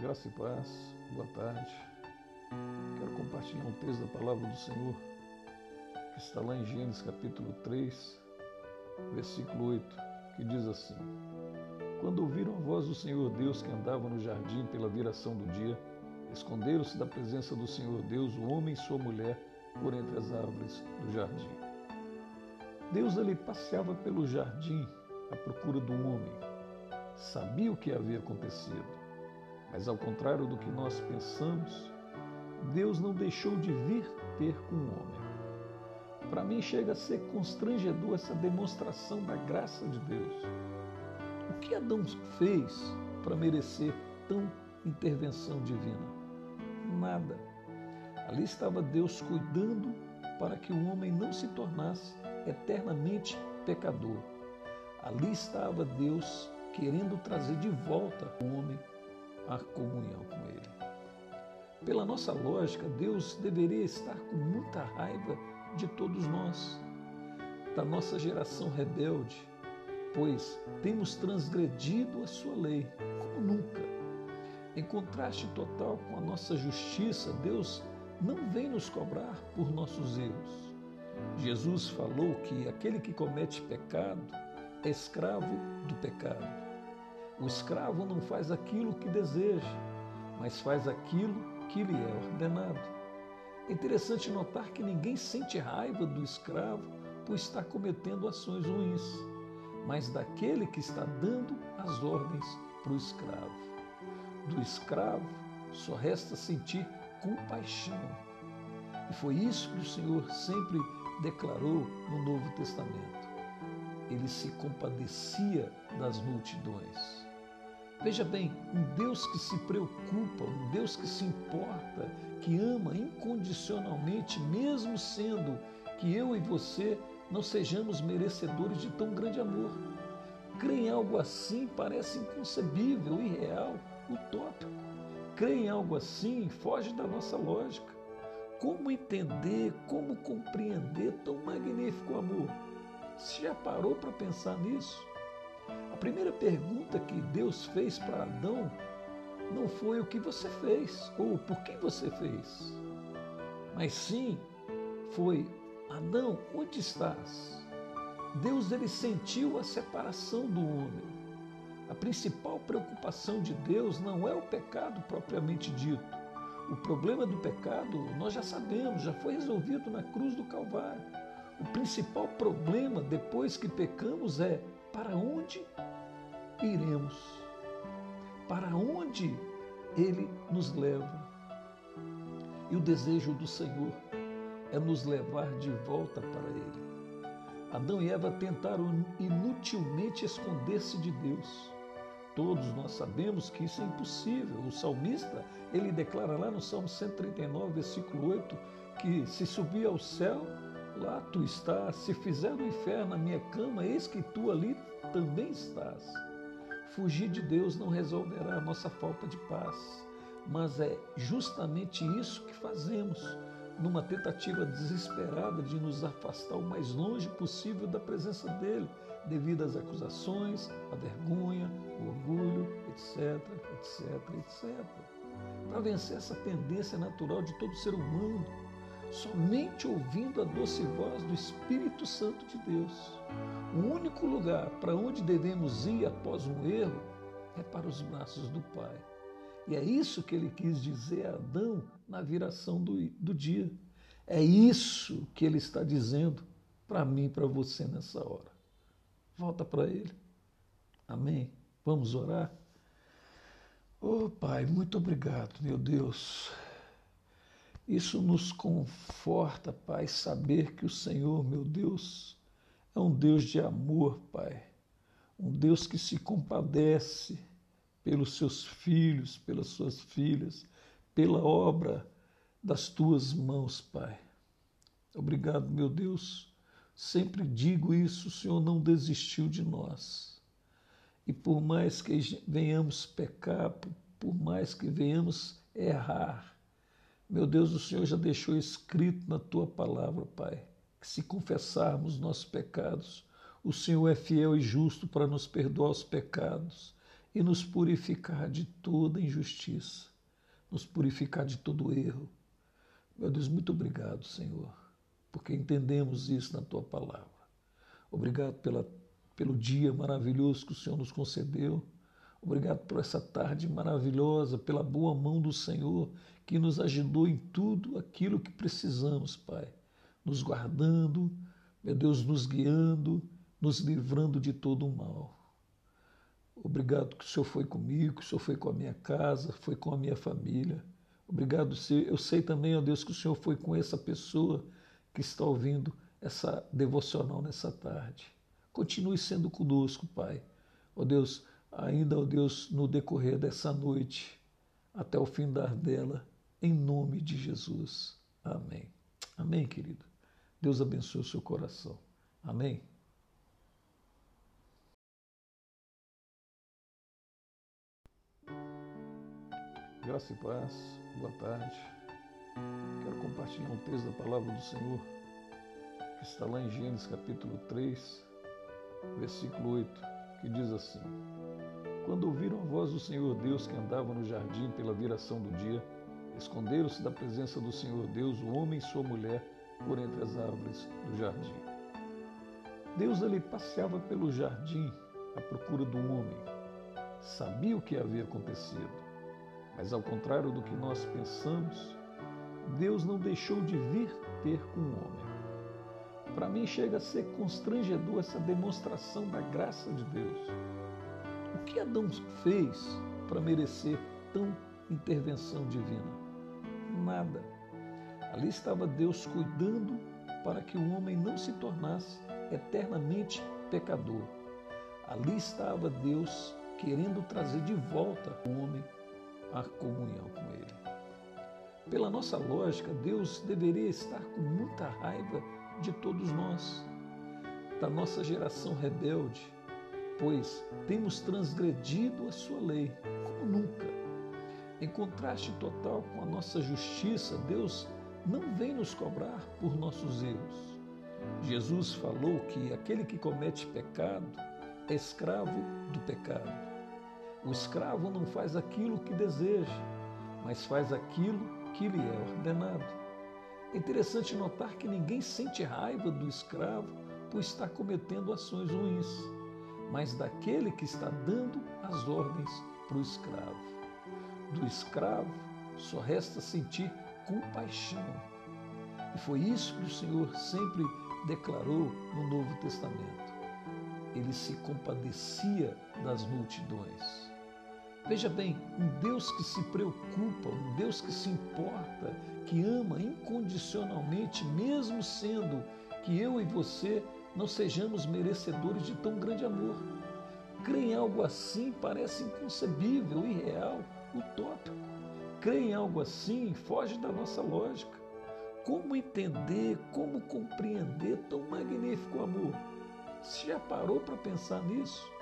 graça e paz, boa tarde. Quero compartilhar um texto da palavra do Senhor que está lá em Gênesis capítulo 3, versículo 8, que diz assim: Quando ouviram a voz do Senhor Deus que andava no jardim pela viração do dia, esconderam-se da presença do Senhor Deus o homem e sua mulher por entre as árvores do jardim. Deus ali passeava pelo jardim à procura do homem. Sabia o que havia acontecido mas ao contrário do que nós pensamos, Deus não deixou de vir ter com o homem. Para mim chega a ser constrangedor essa demonstração da graça de Deus. O que Adão fez para merecer tão intervenção divina? Nada. Ali estava Deus cuidando para que o homem não se tornasse eternamente pecador. Ali estava Deus querendo trazer de volta o homem a comunhão com Ele. Pela nossa lógica, Deus deveria estar com muita raiva de todos nós, da nossa geração rebelde, pois temos transgredido a sua lei como nunca. Em contraste total com a nossa justiça, Deus não vem nos cobrar por nossos erros. Jesus falou que aquele que comete pecado é escravo do pecado. O escravo não faz aquilo que deseja, mas faz aquilo que lhe é ordenado. É interessante notar que ninguém sente raiva do escravo por estar cometendo ações ruins, mas daquele que está dando as ordens para o escravo. Do escravo só resta sentir compaixão. E foi isso que o Senhor sempre declarou no Novo Testamento. Ele se compadecia das multidões. Veja bem, um Deus que se preocupa, um Deus que se importa, que ama incondicionalmente, mesmo sendo que eu e você não sejamos merecedores de tão grande amor. Crer em algo assim parece inconcebível, irreal, utópico. Crer em algo assim foge da nossa lógica. Como entender, como compreender tão magnífico amor? Você já parou para pensar nisso? A primeira pergunta que Deus fez para Adão não foi o que você fez ou por que você fez, mas sim foi Adão, onde estás? Deus ele sentiu a separação do homem. A principal preocupação de Deus não é o pecado propriamente dito. O problema do pecado nós já sabemos, já foi resolvido na cruz do Calvário. O principal problema depois que pecamos é para onde iremos? Para onde Ele nos leva? E o desejo do Senhor é nos levar de volta para Ele. Adão e Eva tentaram inutilmente esconder-se de Deus. Todos nós sabemos que isso é impossível. O salmista, ele declara lá no Salmo 139, versículo 8, que se subir ao céu, lá tu estás. Se fizer no inferno a minha cama, eis que tu ali também estás. Fugir de Deus não resolverá a nossa falta de paz, mas é justamente isso que fazemos numa tentativa desesperada de nos afastar o mais longe possível da presença dele, devido às acusações, à vergonha, o orgulho, etc, etc, etc. Para vencer essa tendência natural de todo ser humano, somente ouvindo a doce voz do Espírito Santo de Deus. O único lugar para onde devemos ir após um erro é para os braços do Pai. E é isso que ele quis dizer a Adão na viração do, do dia. É isso que ele está dizendo para mim e para você nessa hora. Volta para ele. Amém? Vamos orar? Oh, Pai, muito obrigado, meu Deus. Isso nos conforta, Pai, saber que o Senhor, meu Deus, é um Deus de amor, Pai. Um Deus que se compadece pelos seus filhos, pelas suas filhas, pela obra das tuas mãos, Pai. Obrigado, meu Deus. Sempre digo isso, o Senhor não desistiu de nós. E por mais que venhamos pecar, por mais que venhamos errar, meu Deus, o Senhor já deixou escrito na tua palavra, Pai, que se confessarmos nossos pecados, o Senhor é fiel e justo para nos perdoar os pecados e nos purificar de toda injustiça, nos purificar de todo erro. Meu Deus, muito obrigado, Senhor, porque entendemos isso na tua palavra. Obrigado pela, pelo dia maravilhoso que o Senhor nos concedeu. Obrigado por essa tarde maravilhosa, pela boa mão do Senhor que nos ajudou em tudo aquilo que precisamos, Pai. Nos guardando, meu Deus, nos guiando, nos livrando de todo o mal. Obrigado que o Senhor foi comigo, que o Senhor foi com a minha casa, foi com a minha família. Obrigado, Senhor. Eu sei também, ó Deus, que o Senhor foi com essa pessoa que está ouvindo essa devocional nessa tarde. Continue sendo conosco, Pai. Ó Deus, ainda, ó Deus, no decorrer dessa noite, até o fim dela, em nome de Jesus. Amém. Amém, querido. Deus abençoe o seu coração. Amém. Graça e paz, boa tarde. Quero compartilhar um texto da palavra do Senhor, que está lá em Gênesis capítulo 3, versículo 8, que diz assim: Quando ouviram a voz do Senhor Deus que andava no jardim pela viração do dia, esconderam-se da presença do Senhor Deus, o homem e sua mulher, por entre as árvores do jardim. Deus ali passeava pelo jardim à procura do homem. Sabia o que havia acontecido mas ao contrário do que nós pensamos, Deus não deixou de vir ter com o homem. Para mim chega a ser constrangedor essa demonstração da graça de Deus. O que Adão fez para merecer tão intervenção divina? Nada. Ali estava Deus cuidando para que o homem não se tornasse eternamente pecador. Ali estava Deus querendo trazer de volta o homem a comunhão com Ele. Pela nossa lógica, Deus deveria estar com muita raiva de todos nós, da nossa geração rebelde, pois temos transgredido a sua lei, como nunca. Em contraste total com a nossa justiça, Deus não vem nos cobrar por nossos erros. Jesus falou que aquele que comete pecado é escravo do pecado. O escravo não faz aquilo que deseja, mas faz aquilo que lhe é ordenado. É interessante notar que ninguém sente raiva do escravo por estar cometendo ações ruins, mas daquele que está dando as ordens para o escravo. Do escravo só resta sentir compaixão. E foi isso que o Senhor sempre declarou no Novo Testamento. Ele se compadecia das multidões. Veja bem, um Deus que se preocupa, um Deus que se importa, que ama incondicionalmente, mesmo sendo que eu e você não sejamos merecedores de tão grande amor. Crer em algo assim parece inconcebível, irreal, utópico. Crer em algo assim foge da nossa lógica. Como entender, como compreender tão magnífico amor? Você já parou para pensar nisso?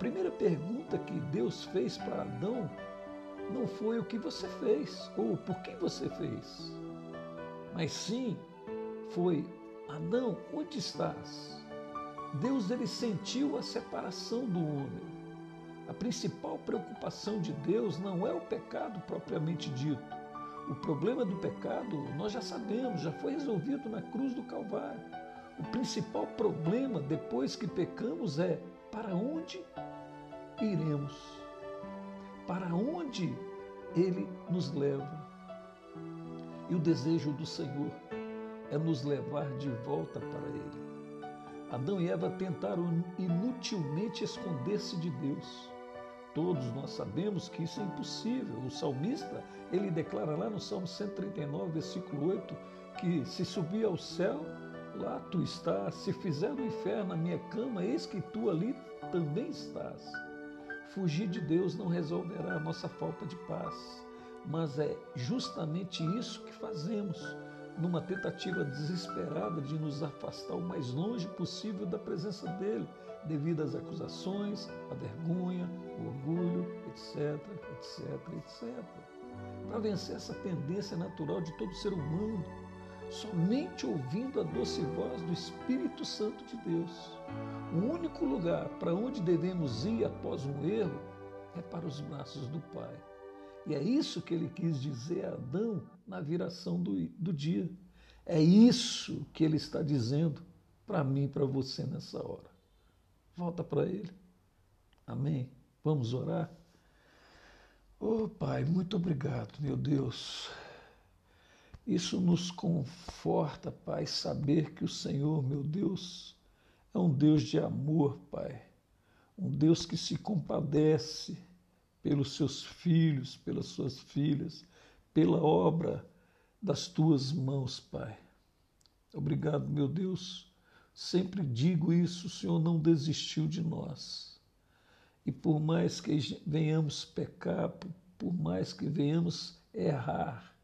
primeira pergunta que Deus fez para Adão não foi o que você fez ou por que você fez, mas sim foi Adão, onde estás? Deus ele sentiu a separação do homem. A principal preocupação de Deus não é o pecado propriamente dito. O problema do pecado nós já sabemos, já foi resolvido na cruz do Calvário. O principal problema depois que pecamos é para onde iremos? Para onde Ele nos leva? E o desejo do Senhor é nos levar de volta para Ele. Adão e Eva tentaram inutilmente esconder-se de Deus. Todos nós sabemos que isso é impossível. O salmista, ele declara lá no Salmo 139, versículo 8, que se subir ao céu, lá tu estás. Se fizer no inferno a minha cama, eis que tu ali também estás. Fugir de Deus não resolverá a nossa falta de paz, mas é justamente isso que fazemos numa tentativa desesperada de nos afastar o mais longe possível da presença dele, devido às acusações, à vergonha, o orgulho, etc, etc, etc. Para vencer essa tendência natural de todo ser humano, somente ouvindo a doce voz do Espírito Santo de Deus. O único lugar para onde devemos ir após um erro é para os braços do Pai. E é isso que ele quis dizer a Adão na viração do, do dia. É isso que ele está dizendo para mim e para você nessa hora. Volta para ele. Amém? Vamos orar? Oh, Pai, muito obrigado, meu Deus. Isso nos conforta, Pai, saber que o Senhor, meu Deus, é um Deus de amor, Pai. Um Deus que se compadece pelos seus filhos, pelas suas filhas, pela obra das tuas mãos, Pai. Obrigado, meu Deus. Sempre digo isso, o Senhor não desistiu de nós. E por mais que venhamos pecar, por mais que venhamos errar,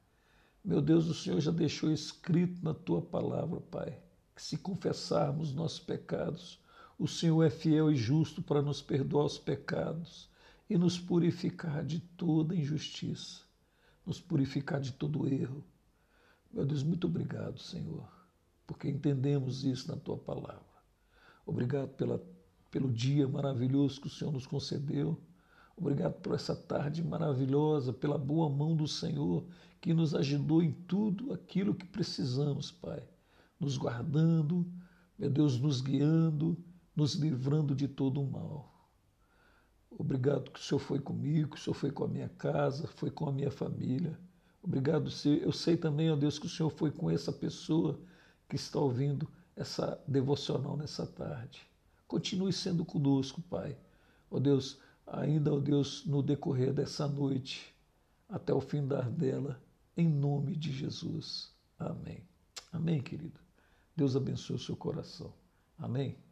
meu Deus, o Senhor já deixou escrito na tua palavra, Pai, que se confessarmos nossos pecados, o Senhor é fiel e justo para nos perdoar os pecados e nos purificar de toda injustiça, nos purificar de todo erro. Meu Deus, muito obrigado, Senhor, porque entendemos isso na tua palavra. Obrigado pela, pelo dia maravilhoso que o Senhor nos concedeu. Obrigado por essa tarde maravilhosa, pela boa mão do Senhor que nos ajudou em tudo aquilo que precisamos, Pai. Nos guardando, meu Deus, nos guiando, nos livrando de todo o mal. Obrigado que o Senhor foi comigo, que o Senhor foi com a minha casa, foi com a minha família. Obrigado, Senhor. Eu sei também, ó Deus, que o Senhor foi com essa pessoa que está ouvindo essa devocional nessa tarde. Continue sendo conosco, Pai. Ó Deus, ainda, ó Deus, no decorrer dessa noite, até o fim dela, em nome de Jesus. Amém. Amém, querido. Deus abençoe o seu coração. Amém.